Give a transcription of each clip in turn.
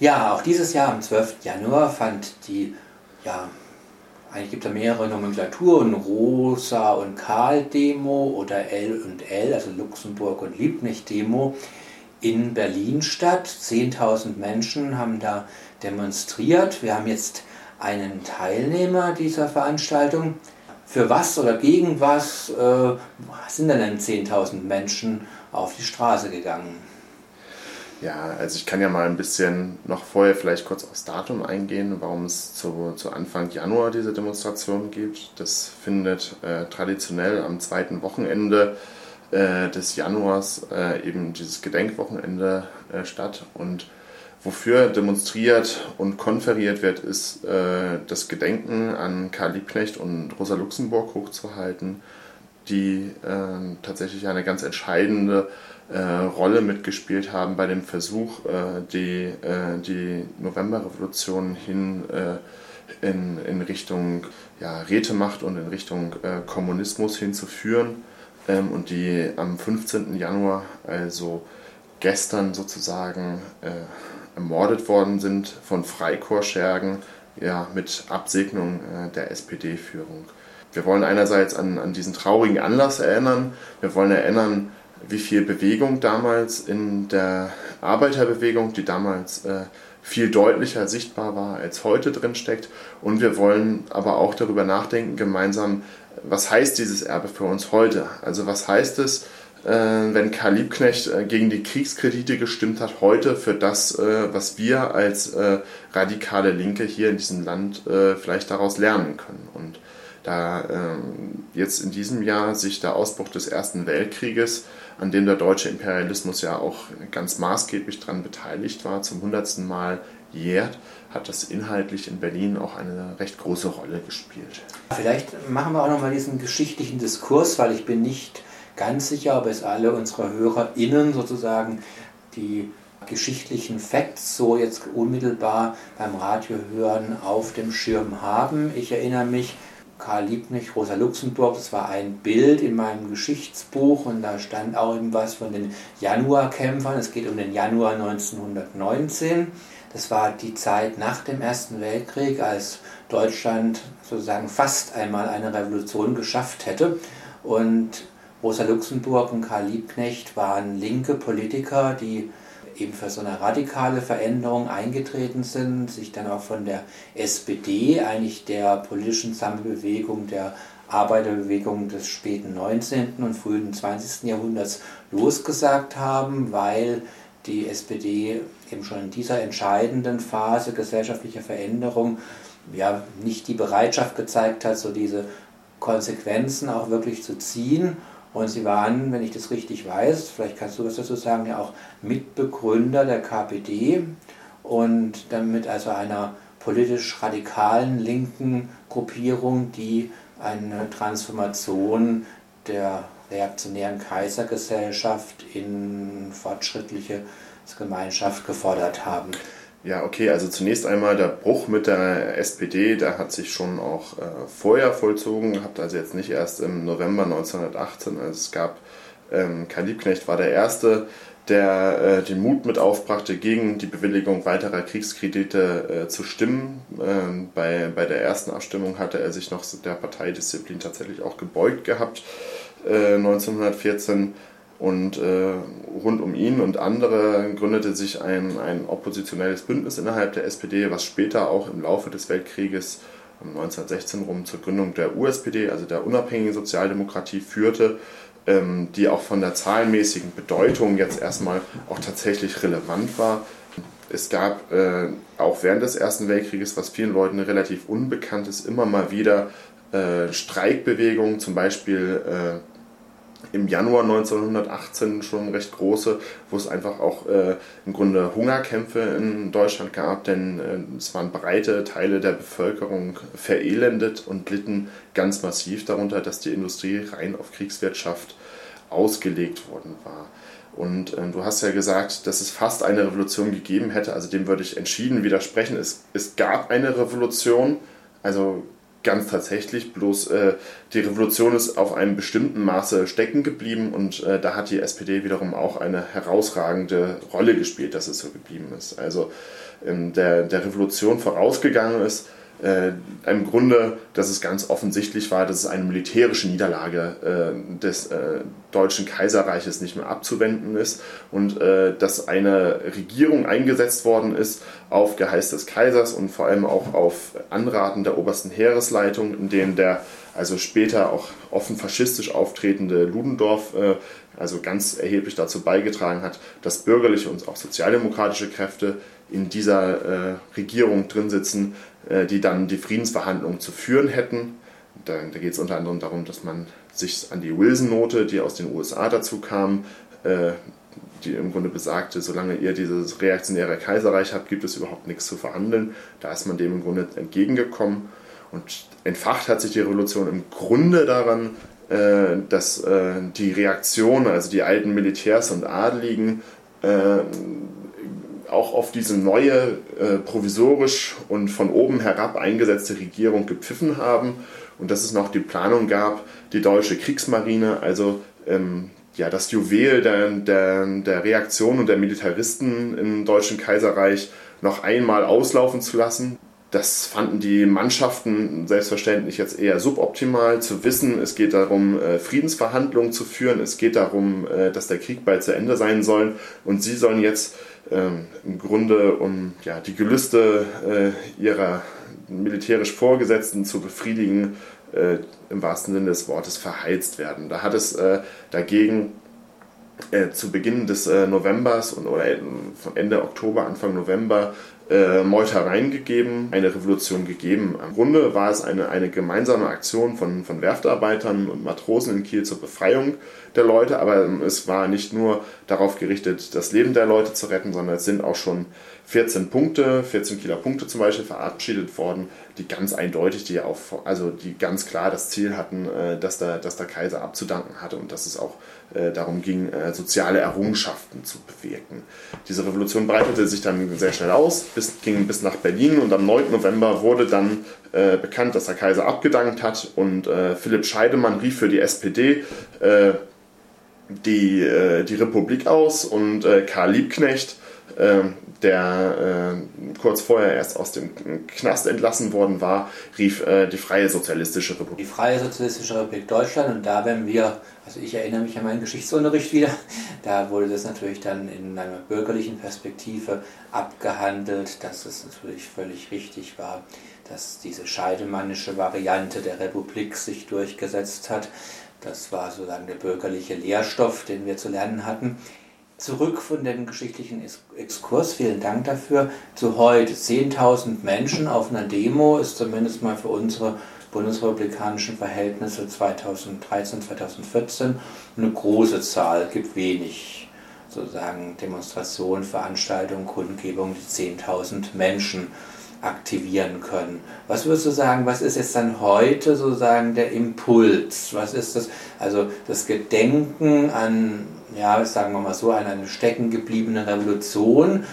Ja, auch dieses Jahr am 12. Januar fand die, ja, eigentlich gibt es mehrere Nomenklaturen, Rosa und Karl Demo oder L und L, also Luxemburg und Liebknecht Demo, in Berlin statt. 10.000 Menschen haben da demonstriert. Wir haben jetzt einen Teilnehmer dieser Veranstaltung. Für was oder gegen was äh, sind denn 10.000 Menschen auf die Straße gegangen? Ja, also ich kann ja mal ein bisschen noch vorher vielleicht kurz aufs Datum eingehen, warum es zu, zu Anfang Januar diese Demonstration gibt. Das findet äh, traditionell am zweiten Wochenende äh, des Januars äh, eben dieses Gedenkwochenende äh, statt. Und wofür demonstriert und konferiert wird, ist äh, das Gedenken an Karl Liebknecht und Rosa Luxemburg hochzuhalten, die äh, tatsächlich eine ganz entscheidende Rolle mitgespielt haben bei dem Versuch, äh, die, äh, die Novemberrevolution hin äh, in, in Richtung ja, Rätemacht und in Richtung äh, Kommunismus hinzuführen ähm, und die am 15. Januar, also gestern sozusagen, ermordet worden sind von Freikorpsschergen ja, mit Absegnung der SPD-Führung. Wir wollen einerseits an, an diesen traurigen Anlass erinnern, wir wollen erinnern, wie viel Bewegung damals in der Arbeiterbewegung, die damals äh, viel deutlicher sichtbar war, als heute drin steckt. Und wir wollen aber auch darüber nachdenken, gemeinsam, was heißt dieses Erbe für uns heute? Also was heißt es, äh, wenn Karl Liebknecht äh, gegen die Kriegskredite gestimmt hat, heute für das, was wir als radikale Linke hier in diesem Land vielleicht daraus lernen können. Und da ähm, jetzt in diesem Jahr sich der Ausbruch des Ersten Weltkrieges an dem der deutsche Imperialismus ja auch ganz maßgeblich daran beteiligt war, zum hundertsten Mal jährt, hat das inhaltlich in Berlin auch eine recht große Rolle gespielt. Vielleicht machen wir auch nochmal diesen geschichtlichen Diskurs, weil ich bin nicht ganz sicher, ob es alle unsere HörerInnen sozusagen die geschichtlichen Facts so jetzt unmittelbar beim Radiohören auf dem Schirm haben. Ich erinnere mich, Karl Liebknecht, Rosa Luxemburg, das war ein Bild in meinem Geschichtsbuch und da stand auch irgendwas von den Januarkämpfern. Es geht um den Januar 1919. Das war die Zeit nach dem Ersten Weltkrieg, als Deutschland sozusagen fast einmal eine Revolution geschafft hätte. Und Rosa Luxemburg und Karl Liebknecht waren linke Politiker, die eben für so eine radikale Veränderung eingetreten sind, sich dann auch von der SPD, eigentlich der politischen Sammelbewegung der Arbeiterbewegung des späten 19. und frühen 20. Jahrhunderts losgesagt haben, weil die SPD eben schon in dieser entscheidenden Phase gesellschaftlicher Veränderung ja nicht die Bereitschaft gezeigt hat, so diese Konsequenzen auch wirklich zu ziehen und sie waren, wenn ich das richtig weiß, vielleicht kannst du was dazu sagen, ja auch Mitbegründer der KPD und damit also einer politisch radikalen linken Gruppierung, die eine Transformation der reaktionären Kaisergesellschaft in fortschrittliche Gemeinschaft gefordert haben. Ja, okay, also zunächst einmal der Bruch mit der SPD, der hat sich schon auch äh, vorher vollzogen, gehabt, also jetzt nicht erst im November 1918. Also es gab, ähm, Karl Liebknecht war der Erste, der äh, den Mut mit aufbrachte, gegen die Bewilligung weiterer Kriegskredite äh, zu stimmen. Ähm, bei, bei der ersten Abstimmung hatte er sich noch der Parteidisziplin tatsächlich auch gebeugt gehabt, 1914. Und äh, rund um ihn und andere gründete sich ein, ein oppositionelles Bündnis innerhalb der SPD, was später auch im Laufe des Weltkrieges um 1916 rum zur Gründung der USPD, also der unabhängigen Sozialdemokratie, führte, ähm, die auch von der zahlenmäßigen Bedeutung jetzt erstmal auch tatsächlich relevant war. Es gab äh, auch während des Ersten Weltkrieges, was vielen Leuten relativ unbekannt ist, immer mal wieder äh, Streikbewegungen, zum Beispiel äh, im Januar 1918 schon recht große, wo es einfach auch äh, im Grunde Hungerkämpfe in Deutschland gab, denn äh, es waren breite Teile der Bevölkerung verelendet und litten ganz massiv darunter, dass die Industrie rein auf Kriegswirtschaft ausgelegt worden war. Und äh, du hast ja gesagt, dass es fast eine Revolution gegeben hätte, also dem würde ich entschieden widersprechen. Es, es gab eine Revolution, also ganz tatsächlich, bloß äh, die Revolution ist auf einem bestimmten Maße stecken geblieben und äh, da hat die SPD wiederum auch eine herausragende Rolle gespielt, dass es so geblieben ist. Also ähm, der, der Revolution vorausgegangen ist, äh, im Grunde, dass es ganz offensichtlich war, dass es eine militärische Niederlage äh, des äh, Deutschen Kaiserreiches nicht mehr abzuwenden ist und äh, dass eine Regierung eingesetzt worden ist auf Geheiß des Kaisers und vor allem auch auf Anraten der obersten Heeresleitung, in denen der also später auch offen faschistisch auftretende Ludendorff äh, also ganz erheblich dazu beigetragen hat, dass bürgerliche und auch sozialdemokratische Kräfte in dieser äh, Regierung drin sitzen, die dann die Friedensverhandlungen zu führen hätten. Da, da geht es unter anderem darum, dass man sich an die Wilson-Note, die aus den USA dazu kam, äh, die im Grunde besagte, solange ihr dieses reaktionäre Kaiserreich habt, gibt es überhaupt nichts zu verhandeln. Da ist man dem im Grunde entgegengekommen. Und entfacht hat sich die Revolution im Grunde daran, äh, dass äh, die Reaktion, also die alten Militärs und Adligen, äh, auch auf diese neue, äh, provisorisch und von oben herab eingesetzte Regierung gepfiffen haben und dass es noch die Planung gab, die deutsche Kriegsmarine, also ähm, ja, das Juwel der, der, der Reaktion und der Militaristen im Deutschen Kaiserreich noch einmal auslaufen zu lassen. Das fanden die Mannschaften selbstverständlich jetzt eher suboptimal zu wissen. Es geht darum, äh, Friedensverhandlungen zu führen. Es geht darum, äh, dass der Krieg bald zu Ende sein soll. Und sie sollen jetzt ähm, im Grunde, um ja, die Gelüste äh, ihrer militärisch Vorgesetzten zu befriedigen, im wahrsten Sinne des Wortes verheizt werden. Da hat es dagegen zu Beginn des Novembers oder von Ende Oktober, Anfang November äh, Meutereien gegeben, eine Revolution gegeben. Im Grunde war es eine, eine gemeinsame Aktion von, von Werftarbeitern und Matrosen in Kiel zur Befreiung der Leute, aber es war nicht nur darauf gerichtet, das Leben der Leute zu retten, sondern es sind auch schon 14 Punkte, 14 Kieler Punkte zum Beispiel verabschiedet worden, die ganz eindeutig, die auf, also die ganz klar das Ziel hatten, äh, dass der, dass der Kaiser abzudanken hatte und dass es auch darum ging, äh, soziale Errungenschaften zu bewirken. Diese Revolution breitete sich dann sehr schnell aus, bis, ging bis nach Berlin und am 9. November wurde dann bekannt, dass der Kaiser abgedankt hat und Philipp Scheidemann rief für die SPD die, die Republik aus und Karl Liebknecht der äh, kurz vorher erst aus dem Knast entlassen worden war, rief äh, die Freie Sozialistische Republik. Die Freie Sozialistische Republik Deutschland und da wenn wir, also ich erinnere mich an meinen Geschichtsunterricht wieder, da wurde das natürlich dann in einer bürgerlichen Perspektive abgehandelt, dass es natürlich völlig richtig war, dass diese scheidemannische Variante der Republik sich durchgesetzt hat. Das war sozusagen der bürgerliche Lehrstoff, den wir zu lernen hatten zurück von dem geschichtlichen Exkurs, vielen Dank dafür, zu heute. 10.000 Menschen auf einer Demo ist zumindest mal für unsere bundesrepublikanischen Verhältnisse 2013, 2014 eine große Zahl, gibt wenig sozusagen Demonstrationen, Veranstaltungen, Kundgebungen, die 10.000 Menschen aktivieren können. Was würdest du sagen, was ist jetzt dann heute sozusagen der Impuls? Was ist das? Also das Gedenken an ja, sagen wir mal so, an eine stecken gebliebene Revolution,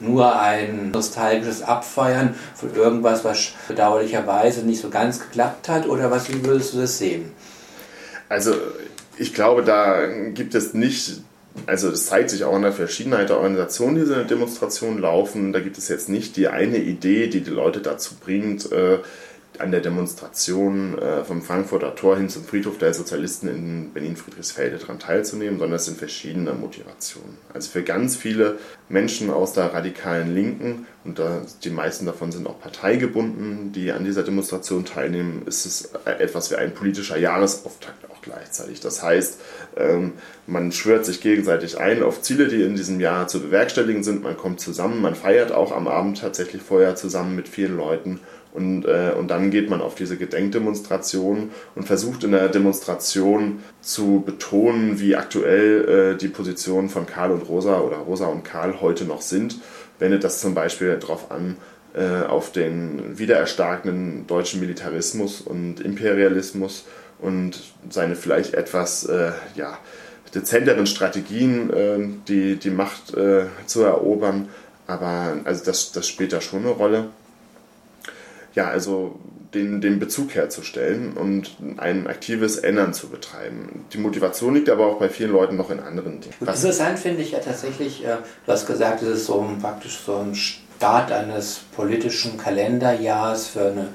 nur ein nostalgisches Abfeiern von irgendwas, was bedauerlicherweise nicht so ganz geklappt hat? Oder was, wie würdest du das sehen? Also, ich glaube, da gibt es nicht, also es zeigt sich auch in der Verschiedenheit der Organisationen, die diese Demonstrationen laufen. Da gibt es jetzt nicht die eine Idee, die die Leute dazu bringt, äh, an der Demonstration äh, vom Frankfurter Tor hin zum Friedhof der Sozialisten in Berlin-Friedrichsfelde daran teilzunehmen, sondern es sind verschiedene Motivationen. Also für ganz viele Menschen aus der radikalen Linken, und da, die meisten davon sind auch parteigebunden, die an dieser Demonstration teilnehmen, ist es etwas wie ein politischer Jahresauftakt auch gleichzeitig. Das heißt, ähm, man schwört sich gegenseitig ein auf Ziele, die in diesem Jahr zu bewerkstelligen sind, man kommt zusammen, man feiert auch am Abend tatsächlich vorher zusammen mit vielen Leuten und, äh, und dann geht man auf diese Gedenkdemonstration und versucht in der Demonstration zu betonen, wie aktuell äh, die Positionen von Karl und Rosa oder Rosa und Karl heute noch sind. Wendet das zum Beispiel darauf an, äh, auf den wiedererstarkenden deutschen Militarismus und Imperialismus und seine vielleicht etwas äh, ja, dezenteren Strategien, äh, die, die Macht äh, zu erobern. Aber also das, das spielt da schon eine Rolle. Ja, also den, den Bezug herzustellen und ein aktives Ändern zu betreiben. Die Motivation liegt aber auch bei vielen Leuten noch in anderen Dingen. Was Interessant finde ich ja tatsächlich, äh, du hast gesagt, es ist so ein, praktisch so ein Start eines politischen Kalenderjahrs für eine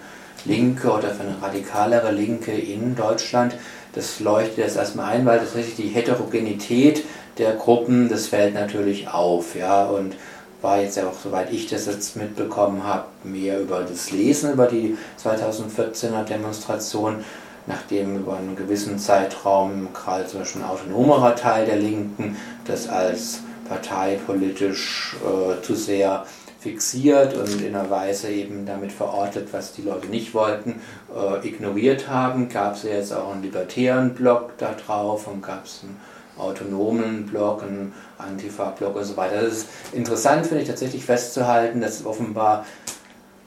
linke oder für eine radikalere Linke in Deutschland. Das leuchtet jetzt erstmal ein, weil tatsächlich die Heterogenität der Gruppen, das fällt natürlich auf. Ja, und war jetzt ja auch, soweit ich das jetzt mitbekommen habe, mehr über das Lesen über die 2014er Demonstration, nachdem über einen gewissen Zeitraum gerade zum Beispiel ein autonomerer Teil der Linken das als parteipolitisch äh, zu sehr fixiert und in einer Weise eben damit verortet, was die Leute nicht wollten, äh, ignoriert haben. Gab es ja jetzt auch einen libertären Block da drauf und gab es einen autonomen Block, einen Antifa-Block und so weiter. Das ist interessant, finde ich, tatsächlich festzuhalten, dass offenbar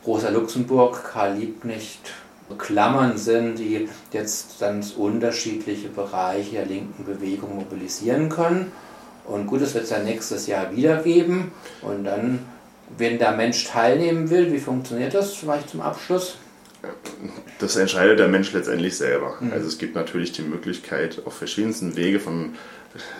Rosa Luxemburg, Karl Liebknecht Klammern sind, die jetzt ganz unterschiedliche Bereiche der linken Bewegung mobilisieren können. Und gut, das wird es ja nächstes Jahr wieder geben. Und dann wenn der Mensch teilnehmen will, wie funktioniert das vielleicht zum Abschluss? Das entscheidet der Mensch letztendlich selber. Mhm. Also es gibt natürlich die Möglichkeit, auf verschiedensten Wege von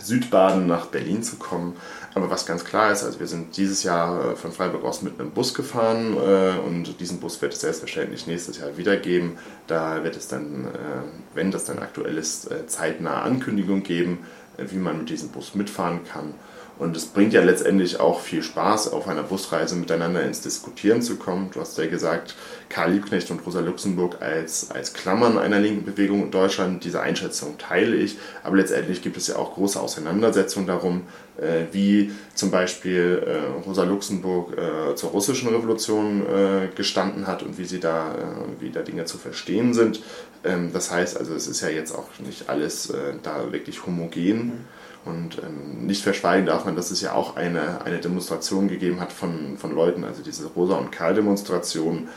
Südbaden nach Berlin zu kommen. Aber was ganz klar ist, also wir sind dieses Jahr äh, von Freiburg aus mit einem Bus gefahren äh, und diesen Bus wird es selbstverständlich nächstes Jahr wieder geben. Da wird es dann, äh, wenn das dann aktuell ist, zeitnahe Ankündigung geben, wie man mit diesem Bus mitfahren kann. Und es bringt ja letztendlich auch viel Spaß, auf einer Busreise miteinander ins Diskutieren zu kommen. Du hast ja gesagt, Karl Liebknecht und Rosa Luxemburg als, als Klammern einer linken Bewegung in Deutschland. Diese Einschätzung teile ich. Aber letztendlich gibt es ja auch große Auseinandersetzungen darum, äh, wie zum Beispiel äh, Rosa Luxemburg äh, zur russischen Revolution äh, gestanden hat und wie sie da, äh, wie da Dinge zu verstehen sind. Ähm, das heißt also, es ist ja jetzt auch nicht alles äh, da wirklich homogen. Mhm und ähm, nicht verschweigen darf man, dass es ja auch eine, eine Demonstration gegeben hat von, von Leuten, also diese Rosa- und Karl-Demonstration,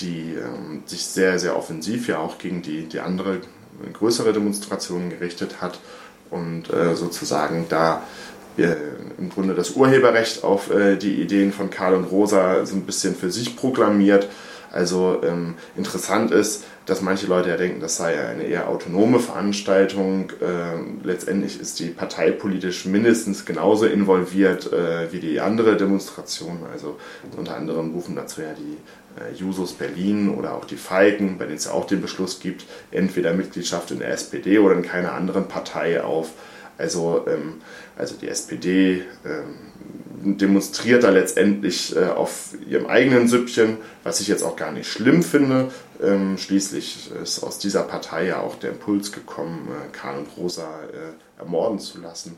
die ähm, sich sehr, sehr offensiv ja auch gegen die, die andere größere Demonstrationen gerichtet hat und äh, sozusagen da wir im Grunde das Urheberrecht auf äh, die Ideen von Karl und Rosa so ein bisschen für sich proklamiert. Also ähm, interessant ist, dass manche Leute ja denken, das sei eine eher autonome Veranstaltung. Äh, letztendlich ist die parteipolitisch mindestens genauso involviert äh, wie die andere Demonstration. Also unter anderem rufen dazu ja die äh, Jusos Berlin oder auch die Falken, bei denen es ja auch den Beschluss gibt, entweder Mitgliedschaft in der SPD oder in keiner anderen Partei auf. Also, ähm, also die SPD ähm, demonstriert da letztendlich äh, auf ihrem eigenen Süppchen, was ich jetzt auch gar nicht schlimm finde. Ähm, schließlich ist aus dieser Partei ja auch der Impuls gekommen, äh, Karl und Rosa äh, ermorden zu lassen.